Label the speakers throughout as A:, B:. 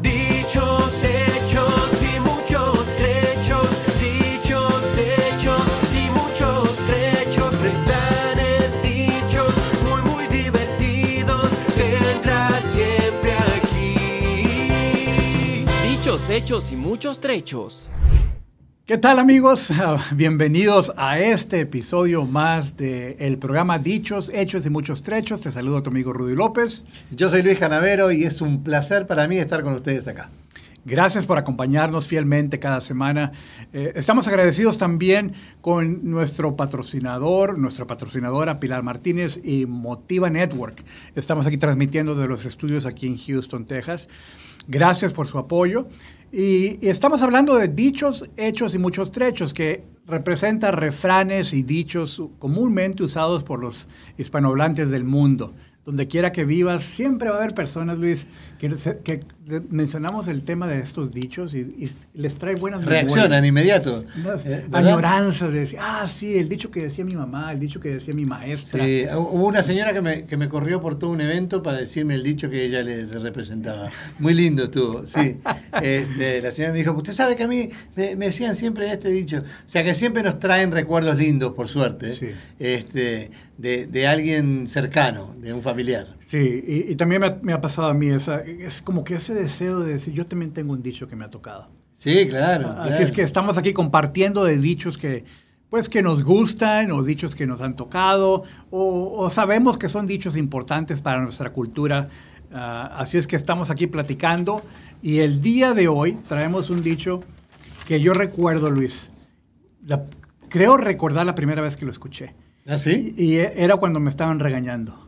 A: Dichos, hechos y muchos trechos. Dichos, hechos y muchos trechos. Refranes, dichos muy, muy divertidos. Tendrás siempre aquí.
B: Dichos, hechos y muchos trechos.
C: ¿Qué tal amigos? Bienvenidos a este episodio más del programa Dichos, Hechos y Muchos Trechos. Te saludo a tu amigo Rudy López.
D: Yo soy Luis Canavero y es un placer para mí estar con ustedes acá.
C: Gracias por acompañarnos fielmente cada semana. Eh, estamos agradecidos también con nuestro patrocinador, nuestra patrocinadora Pilar Martínez y Motiva Network. Estamos aquí transmitiendo de los estudios aquí en Houston, Texas. Gracias por su apoyo. Y, estamos hablando de dichos, hechos y muchos trechos, que representa refranes y dichos comúnmente usados por los hispanohablantes del mundo. Donde quiera que vivas, siempre va a haber personas, Luis, que, mencionamos el tema de estos dichos y, y les trae buenas
D: Reaccionan inmediato.
C: Unas
D: Eh,
C: añoranzas de decir, ah, sí, el dicho que decía mi mamá, el dicho que decía mi maestra.
D: Sí, hubo una señora que me, que me corrió por todo un evento para decirme el dicho que ella le, le representaba. Muy lindo estuvo, sí. Este, la señora me dijo, usted sabe que a mí me, me decían siempre este dicho. O sea que siempre nos traen recuerdos lindos, por suerte,
C: Sí.
D: este, de, de alguien cercano, de un familiar.
C: Sí, y, y también me ha, me ha pasado a mí, esa, es como que ese deseo de decir, yo también tengo un dicho que me ha tocado.
D: Sí, claro.
C: Así
D: claro.
C: es que estamos aquí compartiendo de dichos que, pues, que nos gustan o dichos que nos han tocado o, o sabemos que son dichos importantes para nuestra cultura. Ah, así es que estamos aquí platicando y el día de hoy traemos un dicho que yo recuerdo, Luis. La- creo recordar la primera vez que lo escuché.
D: ¿Ah, sí?
C: Y era cuando me estaban regañando.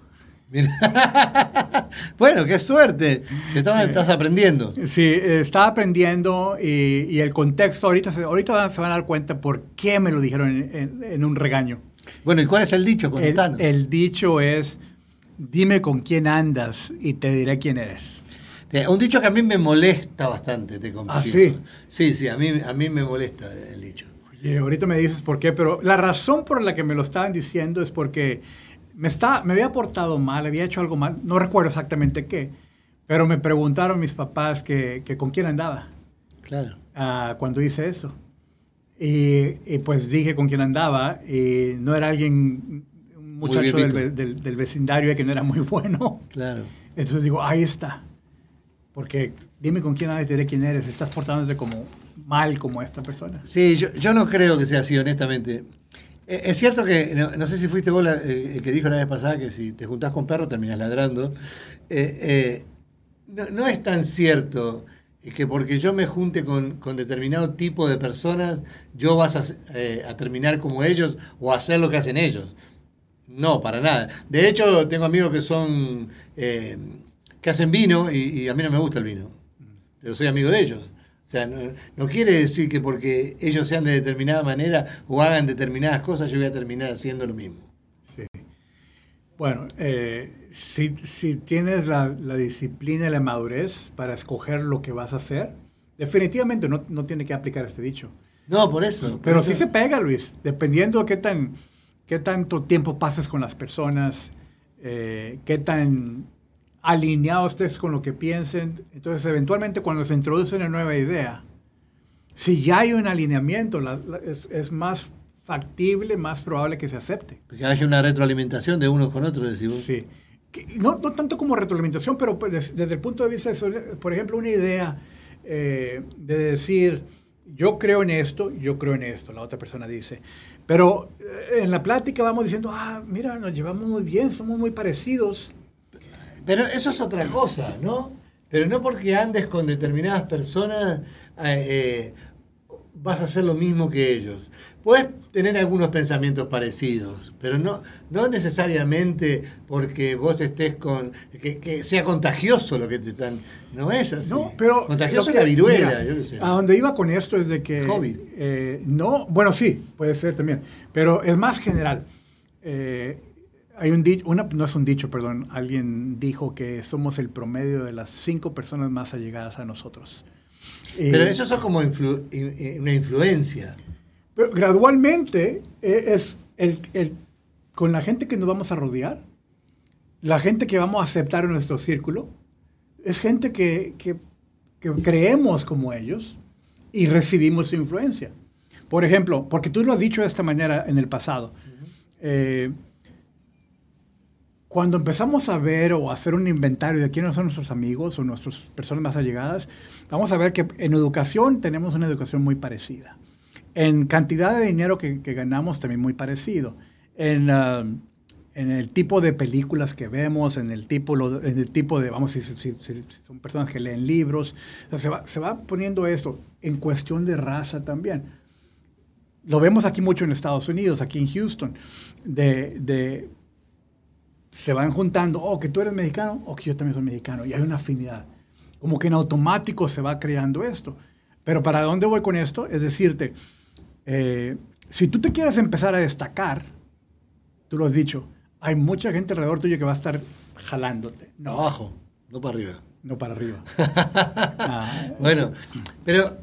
D: Mira. bueno, qué suerte. estabas- estás aprendiendo.
C: Sí, estaba aprendiendo y, y el contexto, ahorita, se, ahorita se van a dar cuenta por qué me lo dijeron en, en- en un regaño.
D: Bueno, ¿y cuál es el dicho?
C: El,
D: Contanos.
C: el dicho es, dime con quién andas y te diré quién eres.
D: Un dicho que a mí me molesta bastante, te confieso.
C: ¿Ah, sí?
D: Sí, sí, a mí, a mí me molesta el dicho.
C: Oye, ahorita me dices por qué, pero la razón por la que me lo estaban diciendo es porque me, está, me había portado mal, había hecho algo mal, no recuerdo exactamente qué, pero me preguntaron mis papás que, que con quién andaba.
D: Claro.
C: ah, cuando hice eso. Y, y, pues dije con quién andaba y no era alguien, un muchacho del vecindario que no era muy bueno.
D: Claro.
C: Entonces digo, ahí está. Porque dime con quién andas y te diré quién eres. Estás portándote como mal como esta persona.
D: Sí, yo, yo no creo que sea así, honestamente. Eh, Es cierto que, no, no sé si fuiste vos la- eh, el que dijo la vez pasada que si te juntás con perro terminás ladrando. Eh, eh, no, no es tan cierto que porque yo me junte con, con determinado tipo de personas, yo vas a, eh, a terminar como ellos o a hacer lo que hacen ellos. No, para nada. De hecho, tengo amigos que son eh, que hacen vino y, y a mí no me gusta el vino. Pero soy amigo de ellos. O sea, no, no quiere decir que porque ellos sean de determinada manera o hagan determinadas cosas, yo voy a terminar haciendo lo mismo.
C: Sí. Bueno, eh, si, si tienes la, la disciplina y la madurez para escoger lo que vas a hacer, definitivamente no, no tiene que aplicar este dicho.
D: No, por eso. por
C: Pero
D: eso-
C: sí se pega, Luis, dependiendo de qué, tan, qué tanto tiempo pases con las personas, eh, qué tan alineado estés con lo que piensen. Entonces, eventualmente, cuando se introduce una nueva idea, si ya hay un alineamiento, la- la- es, es más factible, más probable que se acepte.
D: Que haya una retroalimentación de unos con otros, decís vos.
C: Sí. Que no, no tanto como retroalimentación, pero pues, des- desde el punto de vista, de, sobre- por ejemplo, una idea eh, de decir, yo creo en esto, yo creo en esto, la otra persona dice. Pero eh, en la plática vamos diciendo, ah, mira, nos llevamos muy bien, somos muy parecidos.
D: Pero eso es otra cosa, ¿no? Pero no porque andes con determinadas personas, eh, eh, vas a hacer lo mismo que ellos. Puedes tener algunos pensamientos parecidos, pero no, no necesariamente porque vos estés con. Que, que sea contagioso lo que te están. No es así.
C: No, pero
D: contagioso es la viruela,
C: mira,
D: yo qué sé.
C: A donde iba con esto es de que
D: COVID.
C: eh, no, bueno sí, puede ser también, pero es más general. Eh, hay un dicho, una, no es un dicho, perdón, alguien dijo que somos el promedio de las cinco personas más allegadas a nosotros. Eh,
D: Pero eso es como influ- una influencia.
C: pero gradualmente eh, es el, el- con la gente que nos vamos a rodear, la gente que vamos a aceptar en nuestro círculo, es gente que, que- que creemos como ellos y recibimos su influencia. Por ejemplo, porque tú lo has dicho de esta manera en el pasado, eh, cuando empezamos a ver o a hacer un inventario de quiénes son nuestros amigos o nuestras personas más allegadas, vamos a ver que en educación tenemos una educación muy parecida. En cantidad de dinero que, que ganamos también muy parecido. En, ah, en el tipo de películas que vemos, en el tipo, en el tipo de, vamos, si- si- si son personas que leen libros, o sea, se, va, se va poniendo esto en cuestión de raza también. Lo vemos aquí mucho en Estados Unidos, aquí en Houston, de, de se van juntando, oh, que tú eres mexicano, o que yo también soy mexicano, y hay una afinidad. Como que en automático se va creando esto. Pero ¿para dónde voy con esto? Es decirte, eh, si tú te quieres empezar a destacar, tú lo has dicho, hay mucha gente alrededor tuyo que va a estar jalándote. No,
D: Abajo, no para arriba.
C: no para arriba. Ah,
D: Bueno, pero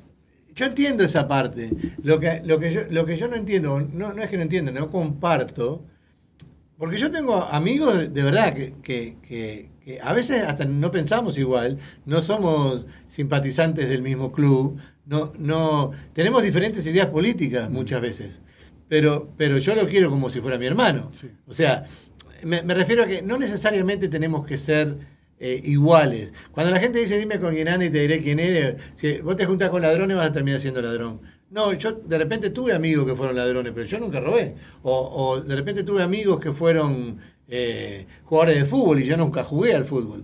D: yo entiendo esa parte. Lo que, lo que, yo, lo que yo no entiendo, no, no es que no entienda, no comparto, porque yo tengo amigos de, verdad que, que- que- que a veces hasta no pensamos igual, no somos simpatizantes del mismo club, no, no, tenemos diferentes ideas políticas muchas veces, pero, pero yo lo quiero como si fuera mi hermano.
C: Sí.
D: O sea, me, me refiero a que no necesariamente tenemos que ser eh, iguales. Cuando la gente dice, dime con quién anda y te diré quién eres, si vos te juntás con ladrones vas a terminar siendo ladrón. No, yo de repente tuve amigos que fueron ladrones, pero yo nunca robé. O, de repente tuve amigos que fueron eh, jugadores de fútbol y yo nunca jugué al fútbol.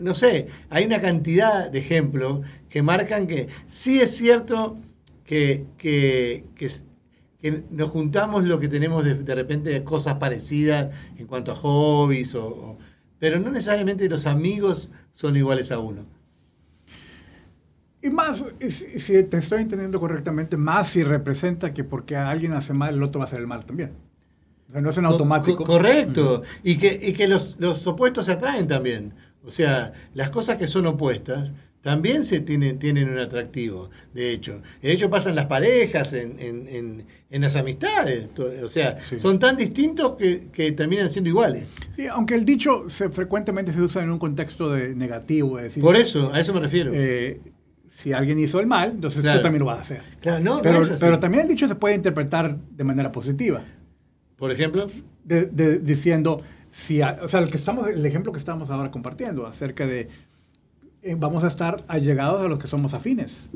D: No, sé, hay una cantidad de ejemplos que marcan que sí es cierto que, que, que nos juntamos lo que tenemos de, de repente cosas parecidas en cuanto a hobbies, o- pero no necesariamente los amigos son iguales a uno.
C: Y más, si, si te estoy entendiendo correctamente, más si representa que porque alguien hace mal, el otro va a hacer el mal también. O sea, no es en
D: Co-
C: automático.
D: co- correcto. Y que, y que los, los opuestos se atraen también. O sea, las cosas que son opuestas también se tienen, tienen un atractivo, de hecho. De hecho, pasa en las parejas, en, en- en- en las amistades. O sea,
C: Sí.
D: son tan distintos que, que terminan siendo iguales.
C: Sí, aunque el dicho se, frecuentemente se usa en un contexto de negativo, es decir,
D: Por eso, a eso me refiero.
C: eh, si alguien hizo el mal, entonces
D: Claro.
C: tú también lo vas a hacer.
D: Claro, no, no
C: pero,
D: es así.
C: pero también el dicho se puede interpretar de manera positiva,
D: Por ejemplo,
C: de- de- diciendo, si, a- o sea, el, que estamos, el ejemplo que estamos ahora compartiendo acerca de eh, vamos a estar allegados a los que somos afines.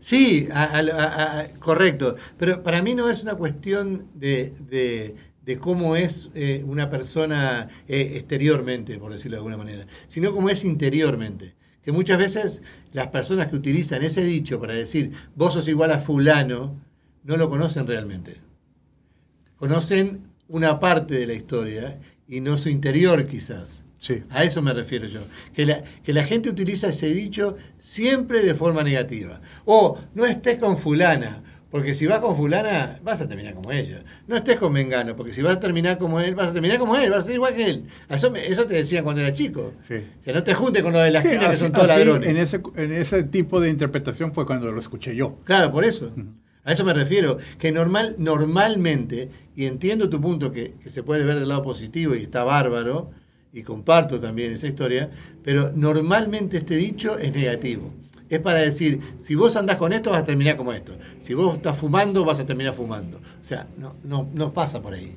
D: Sí, a- a- correcto. Pero para mí no es una cuestión de, de- de cómo es eh, una persona eh, exteriormente, por decirlo de alguna manera, sino cómo es interiormente. Que muchas veces las personas que utilizan ese dicho para decir vos sos igual a fulano, no lo conocen realmente. Conocen una parte de la historia y no su interior quizás.
C: Sí.
D: A eso me refiero yo. Que la, que la gente utiliza ese dicho siempre de forma negativa. O no estés con fulana, porque si vas con fulana vas a terminar como ella. No estés con Mengano, porque si vas a terminar como él, vas a terminar como él, vas a ser igual que él. Eso, me- eso te decían cuando era chico.
C: Sí.
D: O sea, no te juntes con los de la
C: Sí,
D: esquina que
C: así-
D: son todos
C: así,
D: ladrones.
C: en, ese, en ese tipo de interpretación fue cuando lo escuché yo.
D: Claro, por eso. A eso me refiero. Que normal, normalmente, y entiendo tu punto que, que se puede ver del lado positivo y está bárbaro, y comparto también esa historia, pero normalmente este dicho es negativo. Es para decir, si vos andás con esto vas a terminar como esto. Si vos estás fumando vas a terminar fumando. O sea, no, no, no pasa por ahí.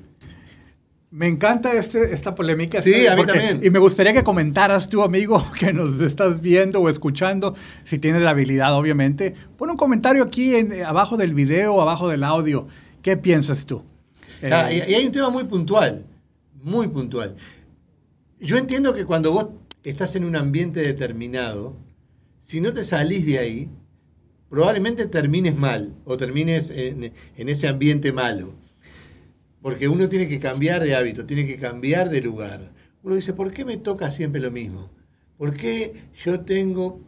C: Me encanta este, esta polémica.
D: Sí, a mí
C: porque-
D: también.
C: Y me gustaría que comentaras tú, amigo, que nos estás viendo o escuchando, si tienes la habilidad, obviamente. Pon un comentario aquí en, eh, abajo del video, abajo del audio. ¿Qué piensas tú? Eh,
D: Ah, y, y hay un tema muy puntual, muy puntual. Yo entiendo que cuando vos estás en un ambiente determinado, si no te salís de ahí, probablemente termines mal o termines en, en ese ambiente malo. Porque uno tiene que cambiar de hábito, tiene que cambiar de lugar. Uno dice, ¿por qué me toca siempre lo mismo? ¿Por qué yo tengo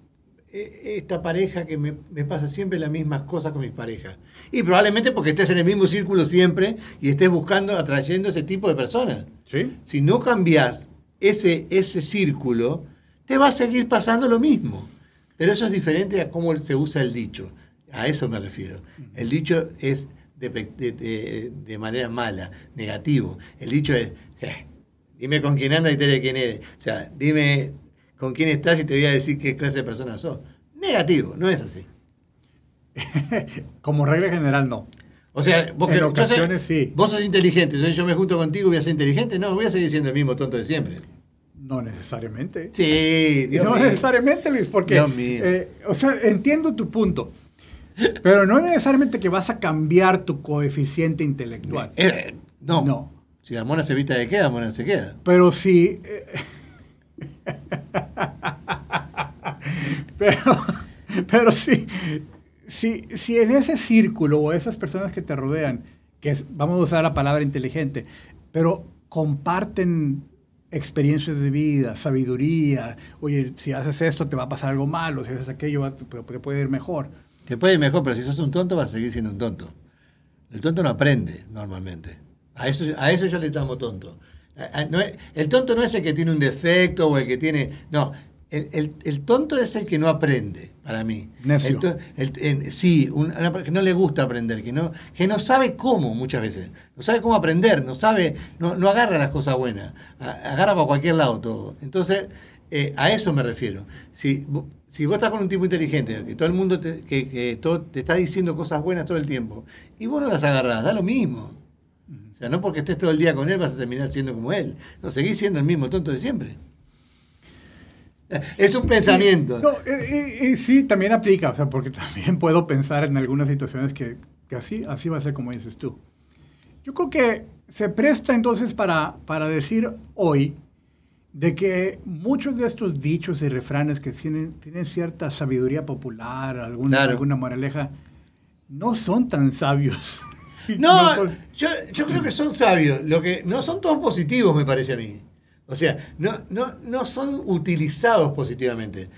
D: eh, esta pareja que me, me pasa siempre las mismas cosas con mis parejas? Y probablemente porque estés en el mismo círculo siempre y estés buscando, atrayendo ese tipo de personas.
C: ¿Sí?
D: Si no cambias ese, ese círculo, te va a seguir pasando lo mismo. Pero eso es diferente a cómo se usa el dicho. A eso me refiero. El dicho es de, de- de- de manera mala, negativo. El dicho es, "Eh, dime con quién andas y te diré quién eres. O sea, dime con quién estás y te voy a decir qué clase de persona sos. Negativo, no es así.
C: Como regla general, no.
D: O sea, vos,
C: En
D: que- yo sé-
C: ocasiones, sí.
D: vos sos inteligente, yo me junto contigo y voy a ser inteligente. No, voy a seguir siendo el mismo tonto de siempre.
C: No necesariamente.
D: Sí, Dios
C: no
D: mío.
C: necesariamente, Luis, porque,
D: Dios mío.
C: eh, o sea, entiendo tu punto, pero no necesariamente que vas a cambiar tu coeficiente intelectual.
D: Eh, no.
C: No.
D: Si la mona se vista de queda, mona se queda.
C: Pero si... eh, pero, pero si, si, si en ese círculo o esas personas que te rodean, que es- vamos a usar la palabra inteligente, pero comparten experiencias de vida, sabiduría, oye, si haces esto te va a pasar algo malo, si haces aquello te puede, ir mejor.
D: Te puede ir mejor, pero si sos un tonto, vas a seguir siendo un tonto. El tonto no aprende normalmente. A eso, a eso ya le estamos tonto. El tonto no es el que tiene un defecto o el que tiene. No, el, el- el tonto es el que no aprende, para mí.
C: Necio.
D: El el- sí, un- una que no le gusta aprender, que no, que no sabe cómo muchas veces. No sabe cómo aprender, no sabe, no, no agarra las cosas buenas. Agarra para cualquier lado todo. Entonces, eh, a eso me refiero. Si, si vos estás con un tipo inteligente, que todo el mundo te, que, que todo, te está diciendo cosas buenas todo el tiempo, y vos no las agarrás, da lo mismo. O sea, no porque estés todo el día con él vas a terminar siendo como él. No, seguís siendo el mismo tonto de siempre. Es un pensamiento.
C: No, eh, y, y sí, también aplica, o sea, porque también puedo pensar en algunas situaciones que, que así, así va a ser como dices tú. Yo creo que se presta entonces para, para decir hoy de que muchos de estos dichos y refranes que tienen, tienen cierta sabiduría popular, alguna,
D: Claro.
C: alguna moraleja, no son tan sabios.
D: No,
C: son-
D: yo, yo creo que son sabios. Lo que no son todos positivos, me parece a mí. O sea, no, no, no son utilizados positivamente.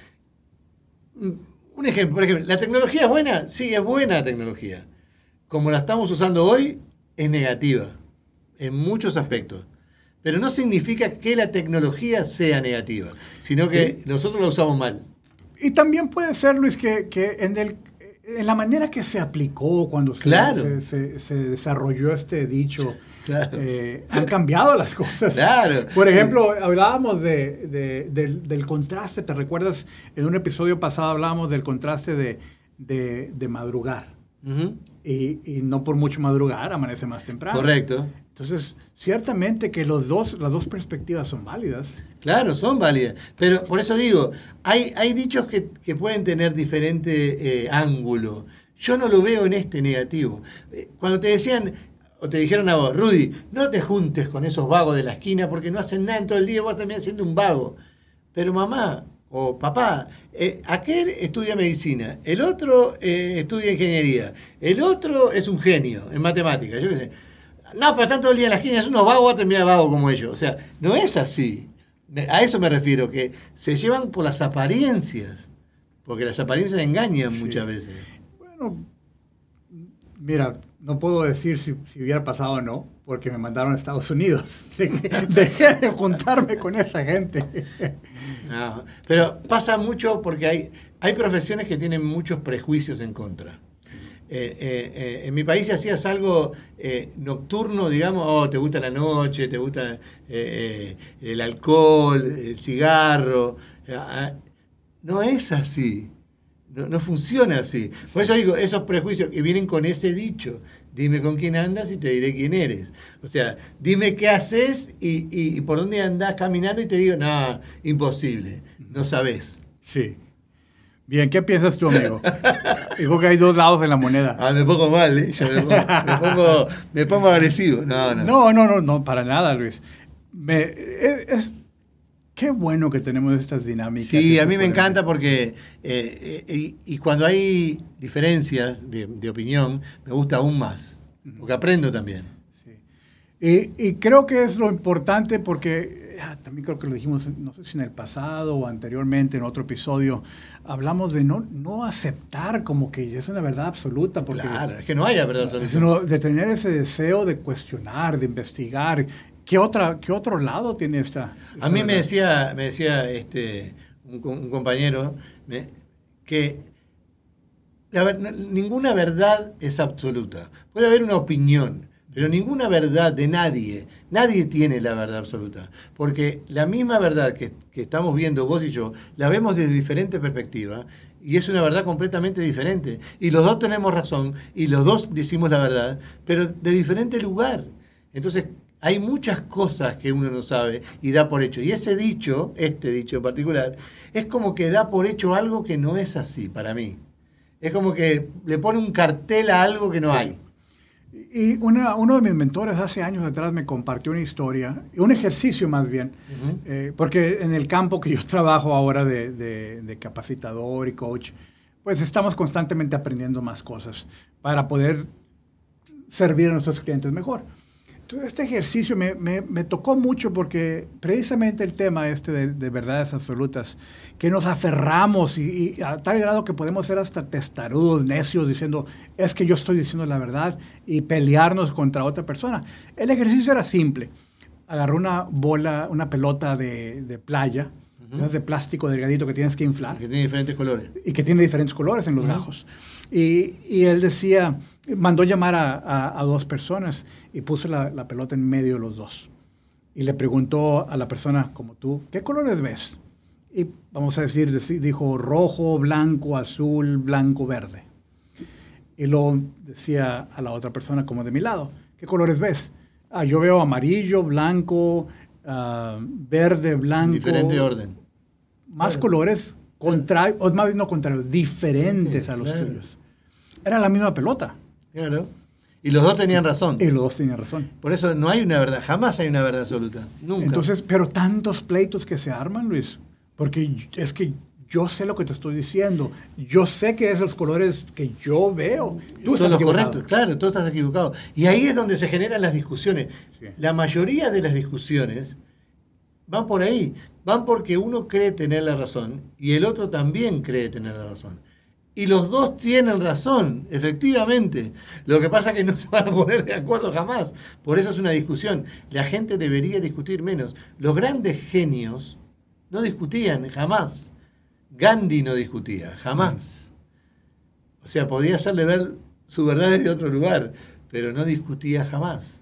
D: Un ejemplo, por ejemplo, ¿la tecnología es buena? Sí, es buena la tecnología. Como la estamos usando hoy, es negativa en muchos aspectos. Pero no significa que la tecnología sea negativa, sino que nosotros la usamos mal.
C: Y también puede ser, Luis, que, que en, el, en la manera que se aplicó cuando se,
D: Claro.
C: se, se- se desarrolló este dicho,
D: Claro.
C: eh, han cambiado las cosas.
D: Claro.
C: Por ejemplo, hablábamos de, de- del, del contraste, ¿te recuerdas? En un episodio pasado hablábamos del contraste de, madrugar.
D: Ujú.
C: Y, y no por mucho madrugar, amanece más temprano.
D: Correcto.
C: Entonces, ciertamente que los dos, las dos perspectivas son válidas.
D: Claro, son válidas. Pero por eso digo, hay, hay dichos que, que pueden tener diferente eh, ángulo. Yo no lo veo en este negativo. Eh, Cuando te decían, o te dijeron a vos, Rudy, no te juntes con esos vagos de la esquina porque no hacen nada en todo el día, vos también siendo un vago. Pero mamá o papá, eh, aquel estudia medicina, el otro eh, estudia ingeniería, el otro es un genio en matemáticas, yo qué sé. No, pero están todo el día en la esquina, es unos vagos, va a terminar vago como ellos. O sea, no es así. A eso me refiero, que se llevan por las apariencias, porque las apariencias engañan
C: Sí.
D: muchas veces.
C: Bueno, mira, no puedo decir si, si hubiera pasado o no, porque me mandaron a Estados Unidos. Dejé, de juntarme con esa gente.
D: No, pero pasa mucho porque hay, hay profesiones que tienen muchos prejuicios en contra. Eh, eh, eh, en mi país si hacías algo nocturno, digamos, oh, te gusta la noche, te gusta el alcohol, el cigarro. ah, no es así. No, no funciona así. Por eso digo, esos prejuicios que vienen con ese dicho. Dime con quién andas y te diré quién eres. O sea, dime qué haces y, y- y por dónde andás caminando y te digo, no, imposible, no sabes.
C: Sí. Bien, ¿qué piensas tú, amigo? Digo que hay dos lados de la moneda.
D: Ah, me pongo mal, ¿eh? Yo me pongo, me pongo, me pongo agresivo. No, no.
C: No, no, no, no, para nada, Luis. Me- es, es- Qué bueno que tenemos estas dinámicas.
D: Sí, a mí me encanta porque, eh, eh, y, y cuando hay diferencias de, de opinión, me gusta aún más, porque aprendo también.
C: Sí. Y, y creo que es lo importante porque ah, también creo que lo dijimos, no sé si en el pasado o anteriormente en otro episodio, hablamos de no, no aceptar como que es una verdad absoluta. Porque
D: Claro, es que no haya verdad absoluta.
C: sino de tener ese deseo de cuestionar, de investigar. ¿Qué, otra, qué otro lado tiene esta?
D: A mí me decía, me decía este, un, co- un compañero me- que la ninguna verdad es absoluta. Puede haber una opinión, pero ninguna verdad de nadie, nadie tiene la verdad absoluta. Porque la misma verdad que, que estamos viendo vos y yo, la vemos desde diferentes perspectivas y es una verdad completamente diferente. Y los dos tenemos razón y los dos decimos la verdad, pero de diferente lugar. Entonces, hay muchas cosas que uno no sabe y da por hecho. Y ese dicho, este dicho en particular, es como que da por hecho algo que no es así para mí. Es como que le pone un cartel a algo que no hay.
C: Y una- uno de mis mentores hace años atrás me compartió una historia, un ejercicio más bien,
D: Ujú.
C: eh, porque en el campo que yo trabajo ahora de, de- de capacitador y coach, pues estamos constantemente aprendiendo más cosas para poder servir a nuestros clientes mejor. Este ejercicio me, me- me tocó mucho porque precisamente el tema este de, de verdades absolutas, que nos aferramos y, y a tal grado que podemos ser hasta testarudos, necios, diciendo, es que yo estoy diciendo la verdad y pelearnos contra otra persona. El ejercicio era simple. Agarró una bola, una pelota de, de playa, esas de plástico delgadito que tienes que inflar
D: Que tiene diferentes colores.
C: y que tiene diferentes colores en los gajos. Y, y él decía, mandó llamar a, a- a dos personas y puso la, la pelota en medio de los dos. Y le preguntó a la persona como tú, ¿qué colores ves? Y vamos a decir, deci- dijo rojo, blanco, azul, blanco, verde. Y luego decía a la otra persona como de mi lado, ¿qué colores ves? Ah, yo veo amarillo, blanco, ah, verde, blanco.
D: Diferente orden.
C: Más
D: Claro.
C: colores, contrarios, o más bien no contrarios, diferentes a los
D: claro.
C: tuyos. Era la misma pelota.
D: Claro. Y los dos tenían razón.
C: Y los dos tenían razón.
D: Por eso no hay una verdad, jamás hay una verdad absoluta. Nunca.
C: Entonces, pero tantos pleitos que se arman, Luis, porque es que yo sé lo que te estoy diciendo. Yo sé que esos colores que yo veo. Tú
D: son
C: estás
D: los correctos, claro, tú estás equivocado. Y ahí es donde se generan las discusiones.
C: Sí.
D: La mayoría de las discusiones van por ahí, van porque uno cree tener la razón y el otro también cree tener la razón. Y los dos tienen razón, efectivamente. Lo que pasa es que no se van a poner de acuerdo jamás. Por eso es una discusión. La gente debería discutir menos. Los grandes genios no discutían jamás. Gandhi no discutía, jamás. O sea, podía hacerle ver su verdad desde otro lugar, pero no discutía jamás.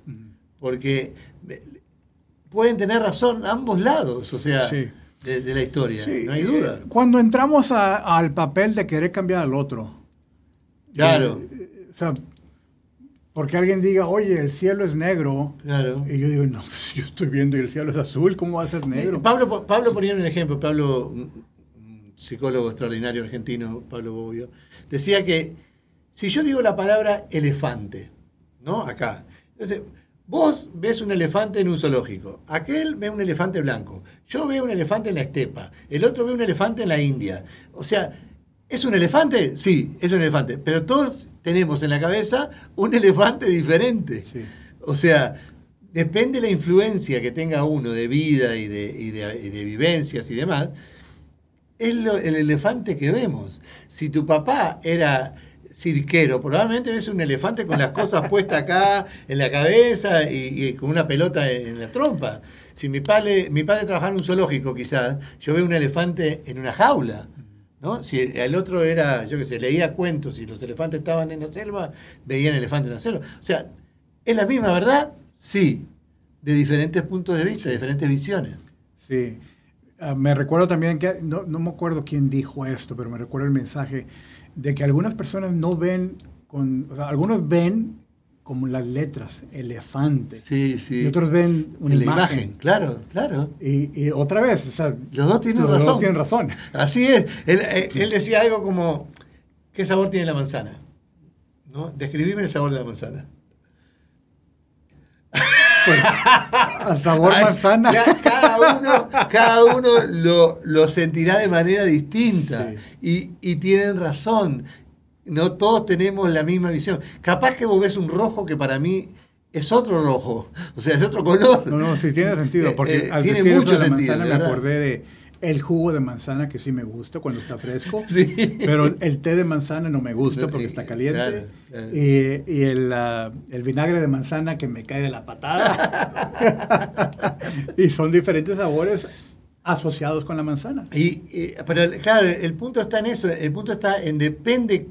D: Porque eh, pueden tener razón ambos lados, o sea,
C: Sí.
D: De, de la historia,
C: Sí,
D: no hay
C: eh,
D: duda.
C: Cuando entramos a- al papel de querer cambiar al otro.
D: Claro,
C: eh, o sea, porque alguien diga, oye, el cielo es negro.
D: claro.
C: Y yo digo, no, yo estoy viendo y el cielo es azul, ¿cómo va a ser negro?
D: Eh, Pablo, Pablo ponía un ejemplo, Pablo, un psicólogo extraordinario argentino, Pablo Bobbio, decía que si yo digo la palabra elefante, ¿no? Acá. Entonces, vos ves un elefante en un zoológico, aquel ve un elefante blanco, yo veo un elefante en la estepa, el otro ve un elefante en la India. O sea, ¿es un elefante? Sí, es un elefante, pero todos tenemos en la cabeza un elefante diferente.
C: Sí.
D: O sea, depende de la influencia que tenga uno de vida y de, y de- y de vivencias y demás, es lo- el elefante que vemos. Si tu papá era cirquero, probablemente ves un elefante con las cosas puestas acá en la cabeza y, con una pelota en la trompa. Si mi padre, mi padre trabajaba en un zoológico, quizás, yo veo un elefante en una jaula. ¿no? Si el otro era, yo qué sé, leía cuentos y los elefantes estaban en la selva, veían elefantes en la selva. O sea, ¿es la misma verdad? Sí, de diferentes puntos de vista, de diferentes visiones.
C: Sí. Ah, me recuerdo también que, no, no me acuerdo quién dijo esto, pero me recuerdo el mensaje de que algunas personas no ven, con, o sea, algunos ven como las letras, elefante,
D: Sí, sí.
C: y otros ven una imagen.
D: imagen, claro, claro.
C: Y, y otra vez, o sea,
D: Los dos tienen
C: los
D: razón.
C: dos tienen razón.
D: Así es. Él, eh, él decía algo como, ¿qué sabor tiene la manzana? ¿No? Describime el sabor de la manzana.
C: Pues, a sabor manzana.
D: Cada uno, cada uno lo, lo sentirá de manera distinta. Y, y tienen razón. No todos tenemos la misma visión. Capaz que vos ves un rojo que para mí es otro rojo. O sea, es otro color.
C: No, no, sí tiene sentido,
D: Eh,
C: porque
D: eh,
C: al
D: tiene
C: decir
D: mucho
C: de la
D: sentido,
C: manzana me acordé de el jugo de manzana que sí me gusta cuando está fresco,
D: Sí.
C: pero el té de manzana no me gusta porque está caliente
D: claro, claro.
C: y, y el, ah, el vinagre de manzana que me cae de la patada y son diferentes sabores asociados con la manzana.
D: Y, y- pero claro, el punto está en eso, el punto está en depende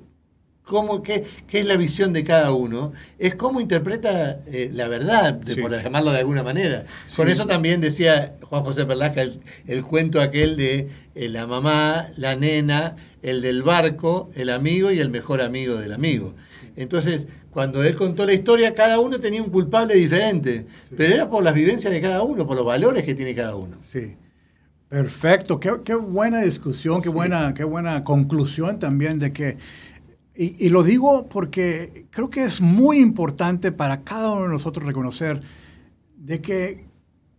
D: cómo, qué, qué es la visión de cada uno, es cómo interpreta eh, la verdad, de-
C: Sí.
D: por llamarlo de alguna manera. Con
C: Sí.
D: eso también decía Juan José Perlasca el, el cuento aquel de eh, la mamá, la nena, el del barco, el amigo y el mejor amigo del amigo. Entonces, cuando él contó la historia, cada uno tenía un culpable diferente, pero era por las vivencias de cada uno, por los valores que tiene cada uno.
C: Sí. Perfecto, qué, qué buena discusión, qué buena, qué buena conclusión también de que, y, y lo digo porque creo que es muy importante para cada uno de nosotros reconocer de que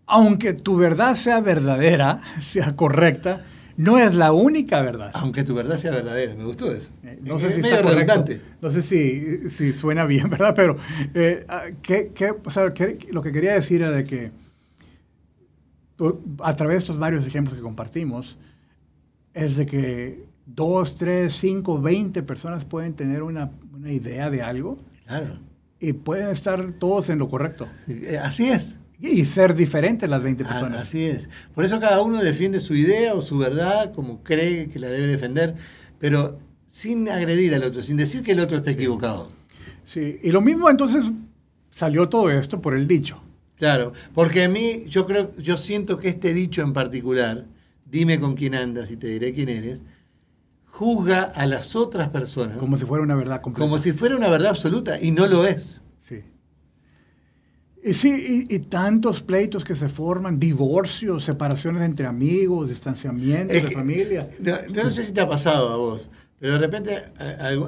C: aunque tu verdad sea verdadera, sea correcta, no es la única verdad.
D: Aunque tu verdad sea verdadera, me gustó eso.
C: Eh, No sé
D: Es
C: si
D: medio
C: está
D: redundante.
C: No sé si, si suena bien, ¿verdad? Pero eh, ah, ¿qué- qué- o sea, qué- lo que quería decir era de que tú- a través de estos varios ejemplos que compartimos, es de que dos, tres, cinco, veinte personas pueden tener una, una idea de algo
D: Claro.
C: y pueden estar todos en lo correcto
D: Eh, Así es.
C: y ser diferentes las 20
D: Ah,
C: personas.
D: Así es. Por eso cada uno defiende su idea o su verdad como cree que la debe defender, pero sin agredir al otro, sin decir que el otro está equivocado.
C: Sí, y lo mismo entonces salió todo esto por el dicho.
D: Claro, porque a mí yo creo, yo siento que este dicho en particular, dime con quién andas y te diré quién eres, juzga a las otras personas
C: Como si fuera una verdad completa.
D: como si fuera una verdad absoluta y no lo es.
C: Sí. Y sí, y, y tantos pleitos que se forman, divorcios, separaciones entre amigos, distanciamiento
D: Es
C: de
D: que-
C: familia.
D: No, no sé si te ha pasado a vos, pero de repente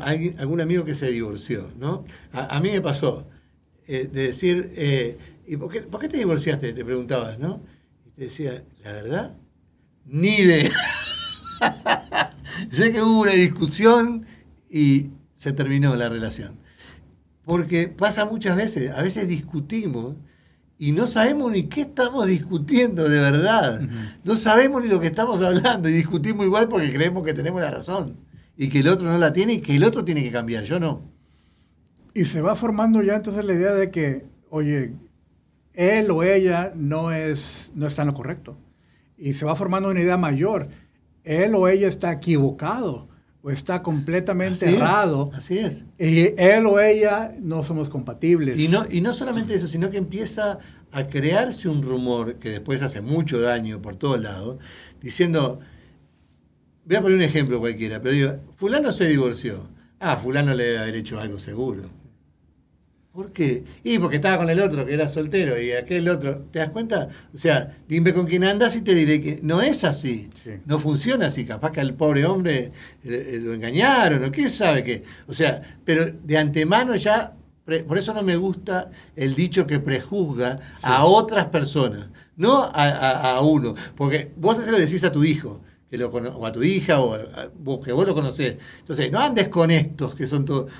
D: alguien- algún amigo que se divorció, ¿no? A, a mí me pasó eh, de decir, eh, ¿y por qué, por qué te divorciaste? Te preguntabas, ¿no? Y te decía, la verdad, ni idea. sé que hubo una discusión y se terminó la relación. Porque pasa muchas veces, a veces discutimos y no sabemos ni qué estamos discutiendo de verdad. No sabemos ni lo que estamos hablando y discutimos igual porque creemos que tenemos la razón y que el otro no la tiene y que el otro tiene que cambiar, yo no.
C: Y se va formando ya entonces la idea de que, oye, él o ella no, es, no está en lo correcto. Y se va formando una idea mayor. Él o ella está equivocado o está completamente
D: Así es,
C: errado.
D: así es.
C: Y él o ella no somos compatibles.
D: Y no, y no solamente eso, sino que empieza a crearse un rumor que después hace mucho daño por todos lados, diciendo, voy a poner un ejemplo cualquiera, pero digo, fulano se divorció. Ah, fulano le debe haber hecho algo seguro. ¿Por qué? Y porque estaba con el otro que era soltero y aquel otro, ¿te das cuenta? O sea, dime con quién andas y te diré que no es así.
C: Sí.
D: No funciona así. Capaz que al pobre hombre eh, eh, lo engañaron o quién sabe qué. O sea, pero de antemano ya, por eso no me gusta el dicho que prejuzga a otras personas, no a, a- a uno. Porque vos se lo decís a tu hijo. Que lo o a tu hija, o a- a vos, que vos lo conocés. Entonces, no andes con estos que son todos.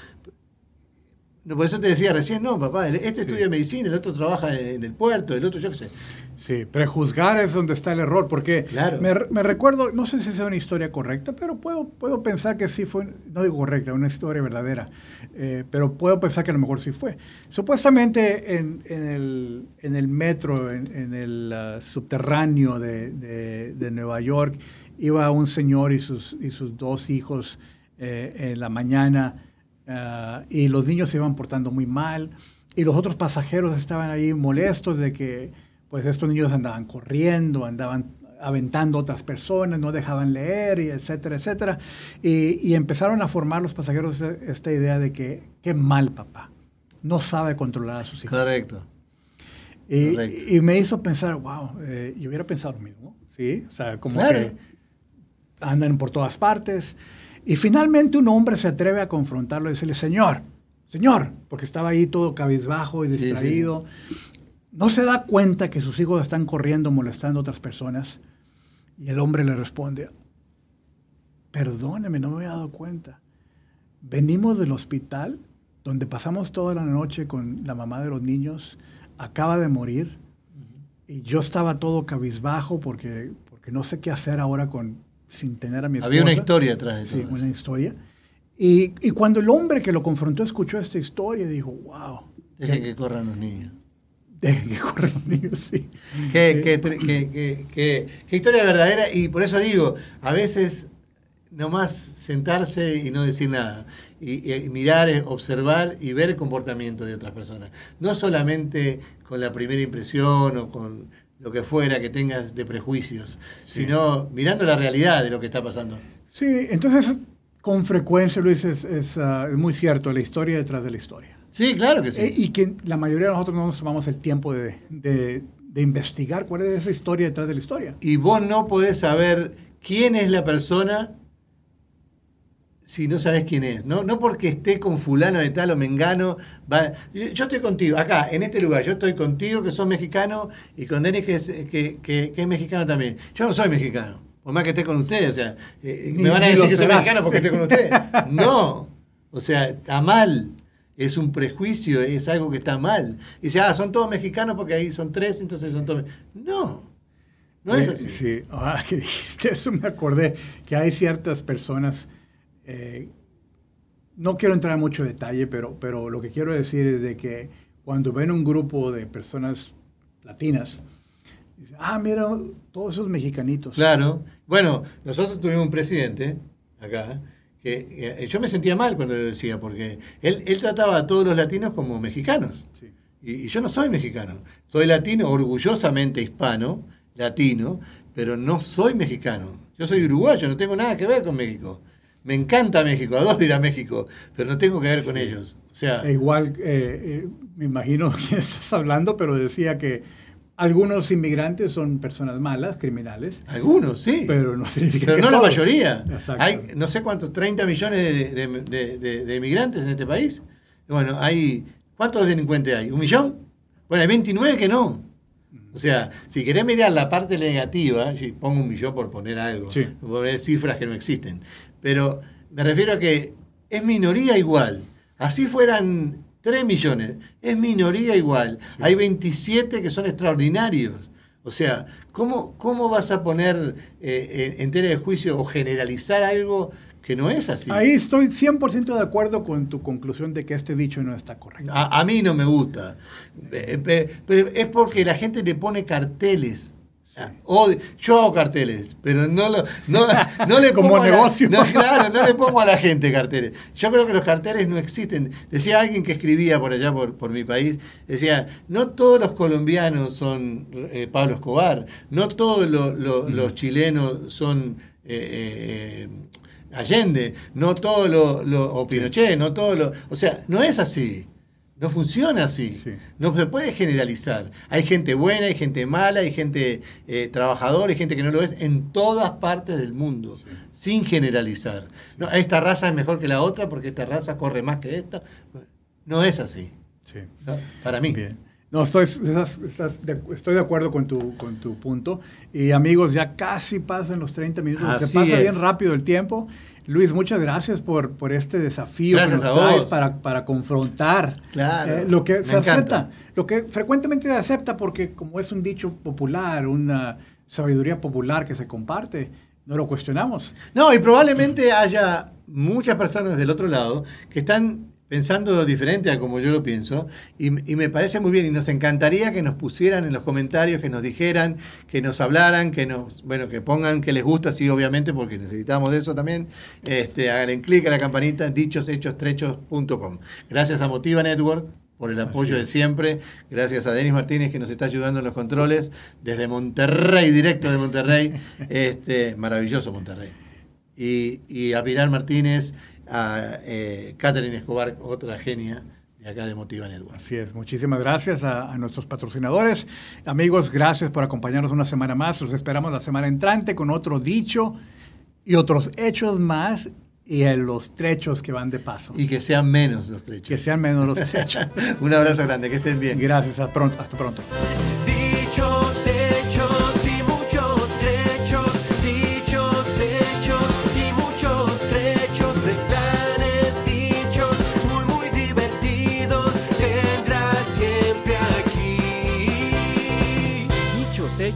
D: No, por eso te decía recién, no, papá, este estudia medicina, el otro trabaja en el puerto, el otro yo qué sé.
C: Sí, prejuzgar es donde está el error, porque
D: Claro.
C: me, recuerdo, no sé si sea una historia correcta, pero puedo, puedo pensar que sí fue, no digo correcta, una historia verdadera, eh, pero puedo pensar que a lo mejor sí fue. Supuestamente en, en el, en el metro, en, en el ah, subterráneo de, de- de Nueva York, iba un señor y sus, y sus dos hijos eh, en la mañana ah, y los niños se iban portando muy mal y los otros pasajeros estaban ahí molestos de que pues estos niños andaban corriendo, andaban aventando otras personas, no dejaban leer, y etcétera, etcétera. Y, y empezaron a formar los pasajeros e- esta idea de que qué mal papá, no sabe controlar a sus hijos.
D: Correcto.
C: Y,
D: correcto.
C: y me hizo pensar, wow, eh, yo hubiera pensado lo mismo, ¿sí? O sea, como
D: Claro.
C: que andan por todas partes. Y finalmente un hombre se atreve a confrontarlo y decirle, Señor, Señor, porque estaba ahí todo cabizbajo y
D: Sí, sí,
C: distraído. no se da cuenta que sus hijos están corriendo molestando a otras personas. Y el hombre le responde, perdóneme, no me había dado cuenta. Venimos del hospital donde pasamos toda la noche con la mamá de los niños, acaba de morir y yo estaba todo cabizbajo porque, porque no sé qué hacer ahora con, sin tener a mi esposa.
D: Había una historia atrás de
C: Sí,
D: todo
C: una
D: eso.
C: historia. Y, y cuando el hombre que lo confrontó escuchó esta historia, dijo, wow,
D: Deje que corran los niños.
C: deje que corran los niños, sí.
D: Qué, qué tr- qué- qué- qué- qué historia verdadera y por eso digo, a veces nomás sentarse y no decir nada. Y, y mirar, eh, observar y ver el comportamiento de otras personas. No solamente con la primera impresión o con lo que fuera que tengas de prejuicios, sino mirando la realidad de lo que está pasando.
C: Sí, entonces con frecuencia, Luis, es, es, ah, es muy cierto la historia detrás de la historia.
D: Sí, claro que sí.
C: Eh, y que la mayoría de nosotros no nos tomamos el tiempo de, de- de investigar cuál es esa historia detrás de la historia.
D: Y vos no podés saber quién es la persona si no sabes quién es. No, no porque esté con fulano de tal o mengano. va- yo, estoy contigo, acá, en este lugar, yo estoy contigo que sos mexicano y con Denis que es, que, que- que es mexicano también. Yo no soy mexicano, por más que esté con ustedes. O sea, eh,
C: Ni-
D: me van a decir que soy mexicano porque estoy con ustedes. No, o sea, está mal. Es un prejuicio, es algo que está mal. Y dice, ah, son todos mexicanos porque ahí son tres, entonces son todos. me-". No, no es
C: Eh,
D: así.
C: Sí, ahora que dijiste eso me acordé que hay ciertas personas, eh, no quiero entrar en mucho detalle, pero, pero lo que quiero decir es de que cuando ven un grupo de personas latinas, dicen, ah, mira, todos esos mexicanitos.
D: Claro. Bueno, nosotros tuvimos un presidente acá que eh, yo me sentía mal cuando lo decía, porque él, él trataba a todos los latinos como mexicanos.
C: Sí.
D: Y, y yo no soy mexicano. Soy latino, orgullosamente hispano, latino, pero no soy mexicano. Yo soy uruguayo, no tengo nada que ver con México. Me encanta México, adoro ir a México, pero no tengo que ver con ellos. O sea,
C: E igual, eh, eh, me imagino quién estás hablando, pero decía que algunos inmigrantes son personas malas, criminales,
D: algunos, sí.
C: pero no significa
D: Pero
C: que
D: no la mayoría.
C: Exacto.
D: Hay no sé cuántos, 30 millones de, de, de- de- de inmigrantes en este país. Bueno, hay ¿cuántos delincuentes hay? ¿Un millón? Bueno, hay 29 que no. O sea, si querés mirar la parte negativa, pongo un millón por poner algo,
C: Sí.
D: por poner cifras que no existen, pero me refiero a que es minoría igual. Así fueran 3 millones, es minoría igual. Hay 27 que son extraordinarios. O sea, ¿cómo, cómo vas a poner eh, en, tela de juicio o generalizar algo que no es así?
C: Ahí estoy 100% de acuerdo con tu conclusión de que este dicho no está correcto.
D: A, a mí no me gusta. Eh, pe- Pero es porque la gente le pone carteles. Yo hago carteles, pero no, lo, no, no le
C: Como
D: pongo a la-
C: negocio.
D: no, claro, no le pongo a la gente carteles. Yo creo que los carteles no existen. Decía alguien que escribía por allá, por, por mi país, decía, no todos los colombianos son eh, Pablo Escobar, no todos lo- lo- los chilenos son eh, eh, Allende, no todos los, lo- o Pinochet, no todos los... O sea, no es así. No funciona así.
C: Sí.
D: No se puede generalizar. Hay gente buena, hay gente mala, hay gente eh, trabajadora, hay gente que no lo es en todas partes del mundo, sin generalizar. No, esta raza es mejor que la otra porque esta raza corre más que esta. No es así.
C: Sí.
D: ¿no? Para mí.
C: Bien. No, estoy, estás- estás de, estoy de acuerdo con tu, con tu punto. Y amigos, ya casi pasan los 30 minutos.
D: Así
C: Se pasa
D: es.
C: bien rápido el tiempo. Luis, muchas gracias por, por este desafío
D: Gracias
C: que nos traes para, para confrontar
D: Claro,
C: eh, lo que se
D: encanta.
C: acepta. Lo que frecuentemente se acepta porque como es un dicho popular, una sabiduría popular que se comparte, no lo cuestionamos.
D: No, y probablemente haya muchas personas del otro lado que están pensando diferente a como yo lo pienso, y, y me parece muy bien, y nos encantaría que nos pusieran en los comentarios, que nos dijeran, que nos hablaran, que nos, bueno, que pongan que les gusta, sí, obviamente, porque necesitamos de eso también, este, hagan clic a la campanita, dichoshechos.com. Gracias a Motiva Network por el apoyo de siempre, gracias a Denis Martínez que nos está ayudando en los controles, desde Monterrey, directo de Monterrey, este, maravilloso Monterrey. Y, y a Pilar Martínez, a eh, Catherine Escobar, otra genia de acá de Motiva Network.
C: Así es, muchísimas gracias a, a nuestros patrocinadores. Amigos, gracias por acompañarnos una semana más. Los esperamos la semana entrante con otro dicho y otros hechos más y en los trechos que van de paso.
D: Y que sean menos los trechos.
C: Que sean menos los trechos.
D: Un abrazo grande, que estén bien.
C: Gracias, hasta pronto. Hasta pronto.
A: Dichos,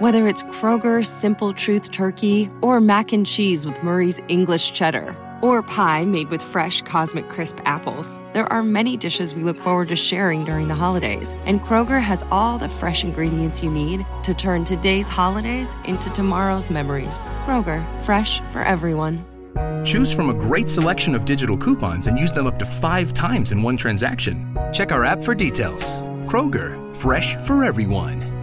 E: Whether it's Kroger Simple Truth Turkey or mac and cheese with Murray's English Cheddar or pie made with fresh Cosmic Crisp apples, there are many dishes we look forward to sharing during the holidays. And Kroger has all the fresh ingredients you need to turn today's holidays into tomorrow's memories. Kroger, fresh for everyone.
F: Choose from a great selection of digital coupons and use them up to five times in one transaction. Check our app for details. Kroger, fresh for everyone.